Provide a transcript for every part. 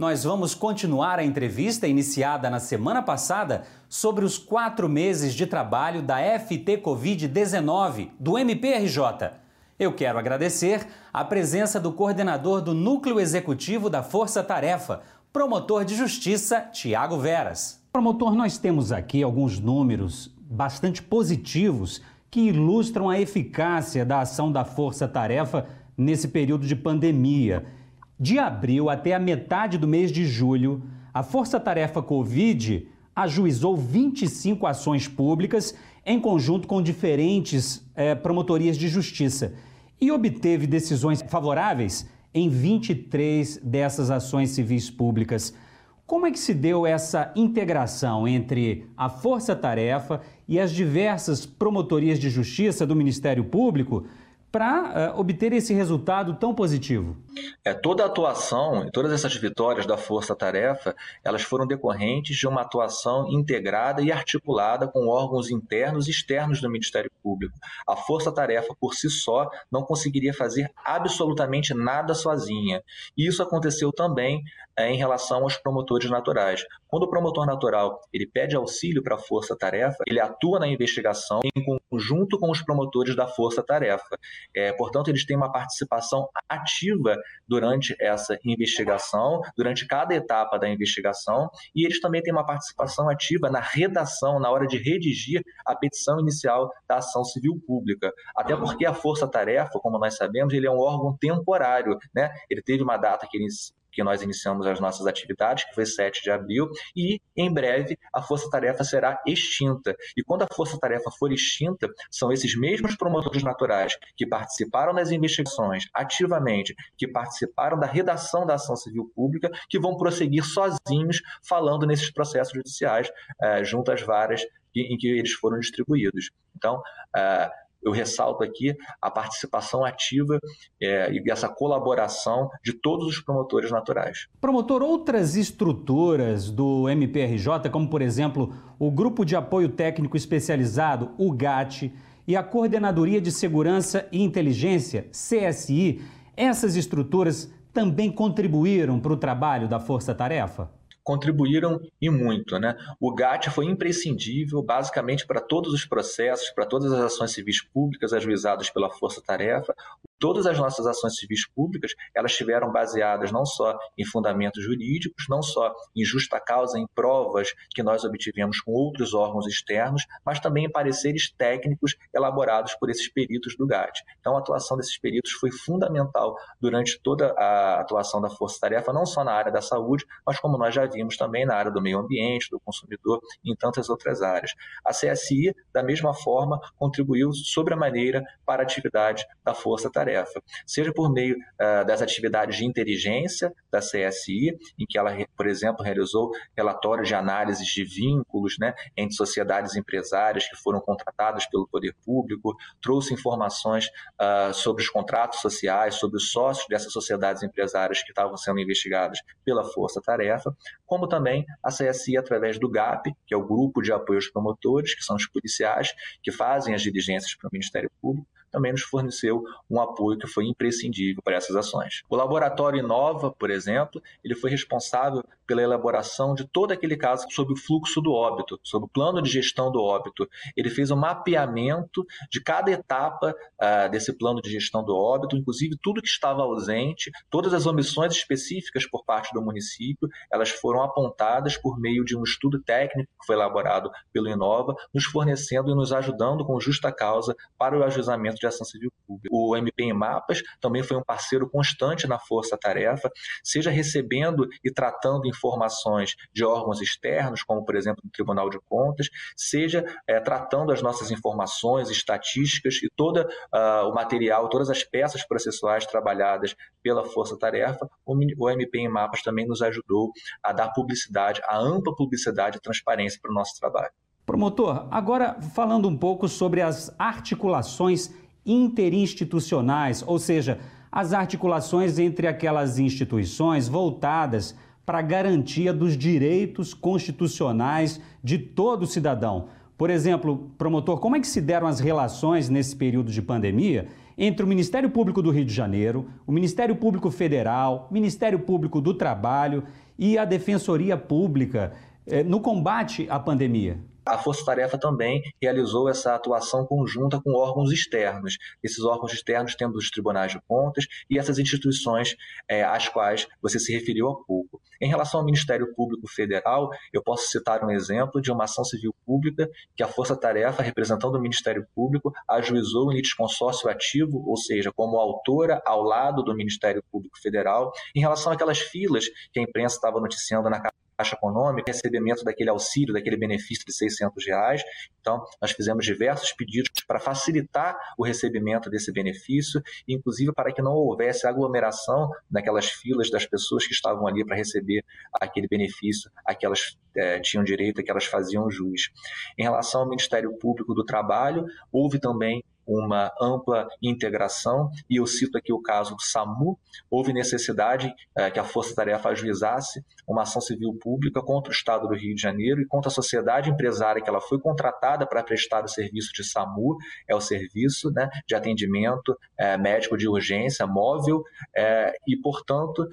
nós vamos continuar a entrevista iniciada na semana passada sobre os quatro meses de trabalho da FT Covid-19 do MPRJ. Eu quero agradecer a presença do coordenador do Núcleo Executivo da Força Tarefa, promotor de justiça Tiago Veras. Promotor, nós temos aqui alguns números bastante positivos que ilustram a eficácia da ação da Força Tarefa nesse período de pandemia. De abril até a metade do mês de julho, a Força Tarefa Covid ajuizou 25 ações públicas em conjunto com diferentes eh, promotorias de justiça e obteve decisões favoráveis em 23 dessas ações civis públicas. Como é que se deu essa integração entre a Força Tarefa e as diversas promotorias de justiça do Ministério Público para uh, obter esse resultado tão positivo? É, toda a atuação e todas essas vitórias da Força Tarefa, elas foram decorrentes de uma atuação integrada e articulada com órgãos internos e externos do Ministério Público. A Força Tarefa, por si só, não conseguiria fazer absolutamente nada sozinha. E isso aconteceu também é, em relação aos promotores naturais. Quando o promotor natural ele pede auxílio para a Força Tarefa, ele atua na investigação em conjunto com os promotores da Força Tarefa. É, portanto, eles têm uma participação ativa durante essa investigação, durante cada etapa da investigação, e eles também têm uma participação ativa na redação, na hora de redigir a petição inicial da ação civil pública. Até porque a Força Tarefa, como nós sabemos, ele é um órgão temporário, né? Ele teve uma data que ele que nós iniciamos as nossas atividades, que foi 7 de abril, e em breve a Força Tarefa será extinta. E quando a Força Tarefa for extinta, são esses mesmos promotores naturais que participaram das investigações ativamente, que participaram da redação da ação civil pública, que vão prosseguir sozinhos falando nesses processos judiciais eh, junto às varas em que eles foram distribuídos. Então, eh, eu ressalto aqui a participação ativa é, e essa colaboração de todos os promotores naturais. Promotor, outras estruturas do MPRJ, como por exemplo o Grupo de Apoio Técnico Especializado, o GAT, e a Coordenadoria de Segurança e Inteligência, CSI, essas estruturas também contribuíram para o trabalho da Força Tarefa? Contribuíram e muito. Né? O GAT foi imprescindível, basicamente, para todos os processos, para todas as ações civis públicas ajuizadas pela Força Tarefa. Todas as nossas ações civis públicas, elas estiveram baseadas não só em fundamentos jurídicos, não só em justa causa, em provas que nós obtivemos com outros órgãos externos, mas também em pareceres técnicos elaborados por esses peritos do GAT. Então, a atuação desses peritos foi fundamental durante toda a atuação da Força Tarefa, não só na área da saúde, mas como nós já vimos também na área do meio ambiente, do consumidor e em tantas outras áreas. A CSI, da mesma forma, contribuiu sobremaneira para a atividade da Força Tarefa tarefa, seja por meio uh, das atividades de inteligência da CSI, em que ela, por exemplo, realizou relatórios de análises de vínculos né, entre sociedades empresárias que foram contratadas pelo poder público, trouxe informações uh, sobre os contratos sociais, sobre os sócios dessas sociedades empresárias que estavam sendo investigadas pela Força Tarefa, como também a CSI através do GAP, que é o Grupo de Apoio aos Promotores, que são os policiais que fazem as diligências para o Ministério Público, também nos forneceu um apoio que foi imprescindível para essas ações. O laboratório Inova, por exemplo, ele foi responsável pela elaboração de todo aquele caso sobre o fluxo do óbito, sobre o plano de gestão do óbito. Ele fez um mapeamento de cada etapa uh, desse plano de gestão do óbito, inclusive tudo que estava ausente, todas as omissões específicas por parte do município, elas foram apontadas por meio de um estudo técnico que foi elaborado pelo Inova, nos fornecendo e nos ajudando com justa causa para o ajuizamento de ação civil pública. O MP em Mapas também foi um parceiro constante na Força Tarefa, seja recebendo e tratando informações de órgãos externos, como por exemplo o Tribunal de Contas, seja é, tratando as nossas informações, estatísticas e todo uh, o material, todas as peças processuais trabalhadas pela Força Tarefa, o MP em Mapas também nos ajudou a dar publicidade, a ampla publicidade e transparência para o nosso trabalho. Promotor, agora falando um pouco sobre as articulações interinstitucionais, ou seja, as articulações entre aquelas instituições voltadas para a garantia dos direitos constitucionais de todo cidadão. Por exemplo, promotor, como é que se deram as relações nesse período de pandemia entre o Ministério Público do Rio de Janeiro, o Ministério Público Federal, Ministério Público do Trabalho e a Defensoria Pública eh, no combate à pandemia? A Força Tarefa também realizou essa atuação conjunta com órgãos externos, esses órgãos externos tendo os tribunais de contas e essas instituições é, às quais você se referiu há pouco. Em relação ao Ministério Público Federal, eu posso citar um exemplo de uma ação civil pública que a Força Tarefa, representando o Ministério Público, ajuizou em litisconsórcio ativo, ou seja, como autora ao lado do Ministério Público Federal, em relação àquelas filas que a imprensa estava noticiando na Caixa Econômica, recebimento daquele auxílio, daquele benefício de 600 reais. Então, nós fizemos diversos pedidos para facilitar o recebimento desse benefício, inclusive para que não houvesse aglomeração naquelas filas das pessoas que estavam ali para receber aquele benefício, aquelas é, tinham direito, que elas faziam jus. Em relação ao Ministério Público do Trabalho, houve também uma ampla integração, e eu cito aqui o caso do SAMU, houve necessidade é, que a Força Tarefa ajuizasse uma ação civil pública contra o Estado do Rio de Janeiro e contra a sociedade empresária que ela foi contratada para prestar o serviço de SAMU, é o serviço né, de atendimento é, médico de urgência móvel, é, e, portanto,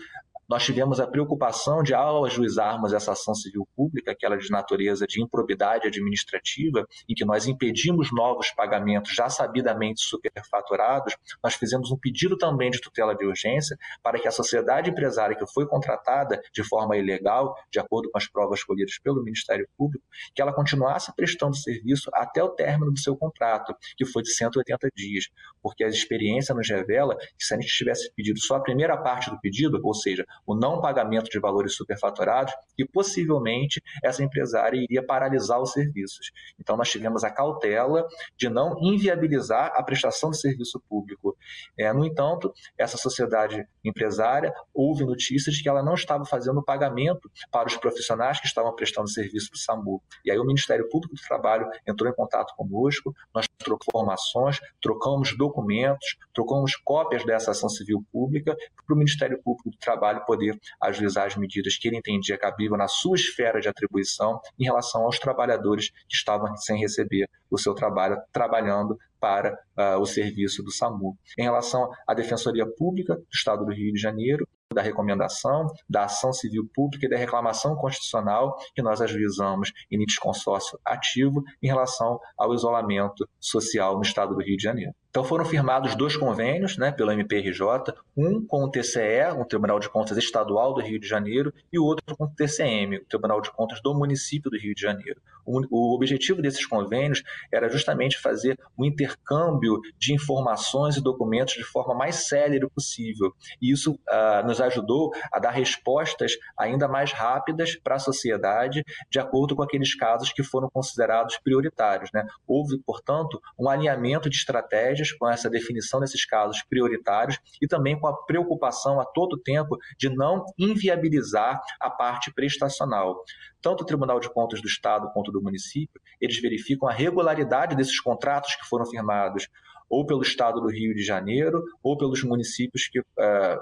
nós tivemos a preocupação de, ao ajuizarmos essa ação civil pública, aquela de natureza de improbidade administrativa, em que nós impedimos novos pagamentos já sabidamente superfaturados, nós fizemos um pedido também de tutela de urgência para que a sociedade empresária que foi contratada de forma ilegal, de acordo com as provas colhidas pelo Ministério Público, que ela continuasse prestando serviço até o término do seu contrato, que foi de 180 dias, porque a experiência nos revela que se a gente tivesse pedido só a primeira parte do pedido, ou seja, o não pagamento de valores superfaturados e possivelmente essa empresária iria paralisar os serviços. Então nós tivemos a cautela de não inviabilizar a prestação de serviço público. É, no entanto, essa sociedade empresária houve notícias de que ela não estava fazendo pagamento para os profissionais que estavam prestando serviço para o SAMU. E aí o Ministério Público do Trabalho entrou em contato conosco, nós trocamos informações, trocamos documentos, trocamos cópias dessa ação civil pública para o Ministério Público do Trabalho poder ajuizar as medidas que ele entendia cabível na sua esfera de atribuição em relação aos trabalhadores que estavam sem receber o seu trabalho, trabalhando para uh, o serviço do SAMU. Em relação à Defensoria Pública do Estado do Rio de Janeiro, da recomendação, da ação civil pública e da reclamação constitucional que nós ajuizamos em litisconsórcio ativo em relação ao isolamento social no Estado do Rio de Janeiro. Então foram firmados dois convênios né, pelo MPRJ, um com o TCE, o Tribunal de Contas Estadual do Rio de Janeiro, e o outro com o TCM, o Tribunal de Contas do município do Rio de Janeiro. O, objetivo desses convênios era justamente fazer o um intercâmbio de informações e documentos de forma mais célere possível. E isso uh, nos ajudou a dar respostas ainda mais rápidas para a sociedade, de acordo com aqueles casos que foram considerados prioritários. Né? Houve, portanto, um alinhamento de estratégias com essa definição desses casos prioritários e também com a preocupação a todo tempo de não inviabilizar a parte prestacional. Tanto o Tribunal de Contas do Estado quanto do município, eles verificam a regularidade desses contratos que foram firmados ou pelo Estado do Rio de Janeiro, ou pelos municípios que uh,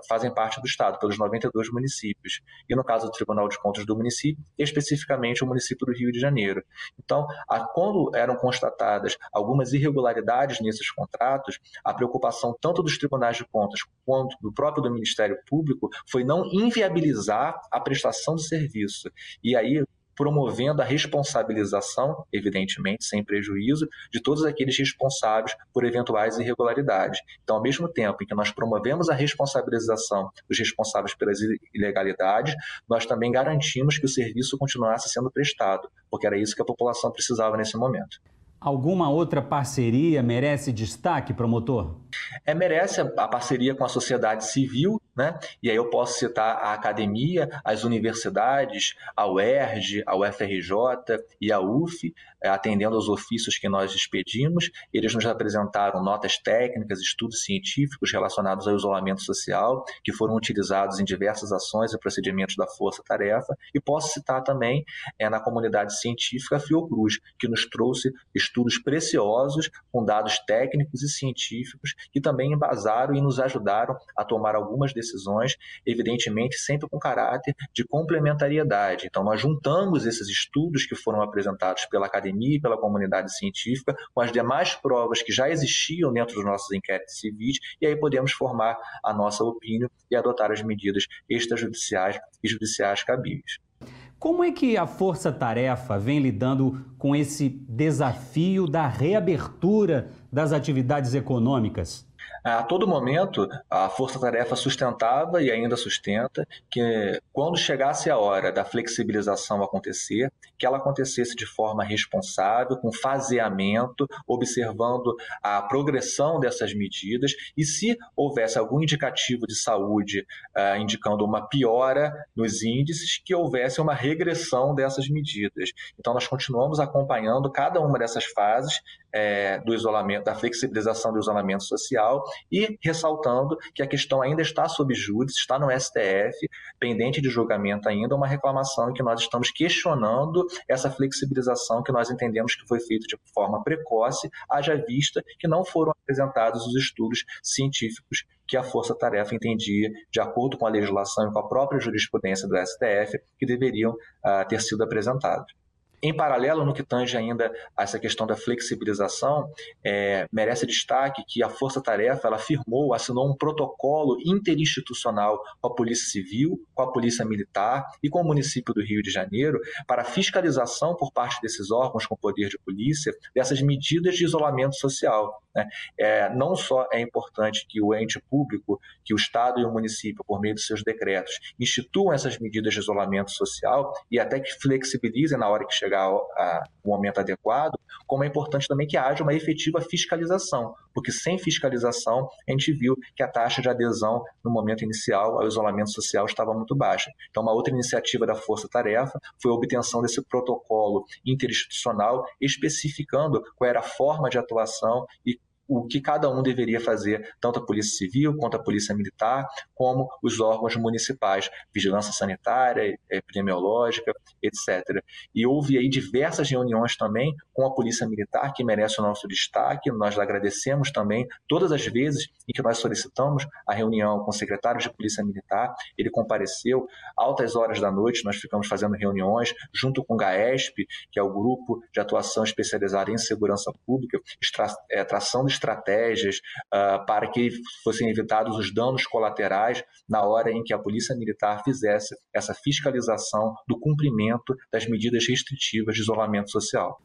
fazem parte do Estado, pelos 92 municípios. E no caso do Tribunal de Contas do município, especificamente o município do Rio de Janeiro. Então, a, quando eram constatadas algumas irregularidades nesses contratos, a preocupação tanto dos tribunais de contas quanto do próprio do Ministério Público foi não inviabilizar a prestação do serviço. E aí, promovendo a responsabilização, evidentemente, sem prejuízo, de todos aqueles responsáveis por eventuais irregularidades. Então, ao mesmo tempo em que nós promovemos a responsabilização dos responsáveis pelas ilegalidades, nós também garantimos que o serviço continuasse sendo prestado, porque era isso que a população precisava nesse momento. Alguma outra parceria merece destaque, promotor? É, merece a parceria com a sociedade civil né? E aí eu posso citar a academia, as universidades, a UERJ, a UFRJ e a UF, eh, atendendo aos ofícios que nós expedimos. Eles nos apresentaram notas técnicas, estudos científicos relacionados ao isolamento social, que foram utilizados em diversas ações e procedimentos da Força Tarefa. E posso citar também é, na comunidade científica a Fiocruz, que nos trouxe estudos preciosos com dados técnicos e científicos que também embasaram e nos ajudaram a tomar algumas decisões decisões, evidentemente sempre com caráter de complementariedade. Então, nós juntamos esses estudos que foram apresentados pela academia e pela comunidade científica com as demais provas que já existiam dentro dos nossos inquéritos civis, e aí podemos formar a nossa opinião e adotar as medidas extrajudiciais e judiciais cabíveis. Como é que a Força Tarefa vem lidando com esse desafio da reabertura das atividades econômicas? A todo momento, a força-tarefa sustentava e ainda sustenta que, quando chegasse a hora da flexibilização acontecer, que ela acontecesse de forma responsável, com faseamento, observando a progressão dessas medidas e, se houvesse algum indicativo de saúde uh, indicando uma piora nos índices, que houvesse uma regressão dessas medidas. Então, nós continuamos acompanhando cada uma dessas fases é, do isolamento, da flexibilização do isolamento social e ressaltando que a questão ainda está sob júdice, está no STF, pendente de julgamento ainda, uma reclamação em que nós estamos questionando essa flexibilização que nós entendemos que foi feita de forma precoce, haja vista que não foram apresentados os estudos científicos que a força-tarefa entendia, de acordo com a legislação e com a própria jurisprudência do STF, que deveriam uh, ter sido apresentados. Em paralelo, no que tange ainda a essa questão da flexibilização, é, merece destaque que a Força Tarefa ela firmou, assinou um protocolo interinstitucional com a Polícia Civil, com a Polícia Militar e com o município do Rio de Janeiro para fiscalização por parte desses órgãos com poder de polícia dessas medidas de isolamento social. Né? É, não só é importante que o ente público, que o Estado e o município, por meio de seus decretos, instituam essas medidas de isolamento social e até que flexibilizem na hora que chegar chegar o momento adequado, como é importante também que haja uma efetiva fiscalização, porque sem fiscalização a gente viu que a taxa de adesão no momento inicial ao isolamento social estava muito baixa. Então, uma outra iniciativa da Força Tarefa foi a obtenção desse protocolo interinstitucional especificando qual era a forma de atuação e o que cada um deveria fazer, tanto a Polícia Civil quanto a Polícia Militar, como os órgãos municipais, vigilância sanitária, epidemiológica, etc. E houve aí diversas reuniões também com a Polícia Militar, que merece o nosso destaque. Nós agradecemos também todas as vezes em que nós solicitamos a reunião com o secretário de Polícia Militar, ele compareceu altas horas da noite, nós ficamos fazendo reuniões junto com o GAESP, que é o Grupo de Atuação Especializada em Segurança Pública, é, tração de estratégias uh, para que fossem evitados os danos colaterais na hora em que a Polícia Militar fizesse essa fiscalização do cumprimento das medidas restritivas de isolamento social.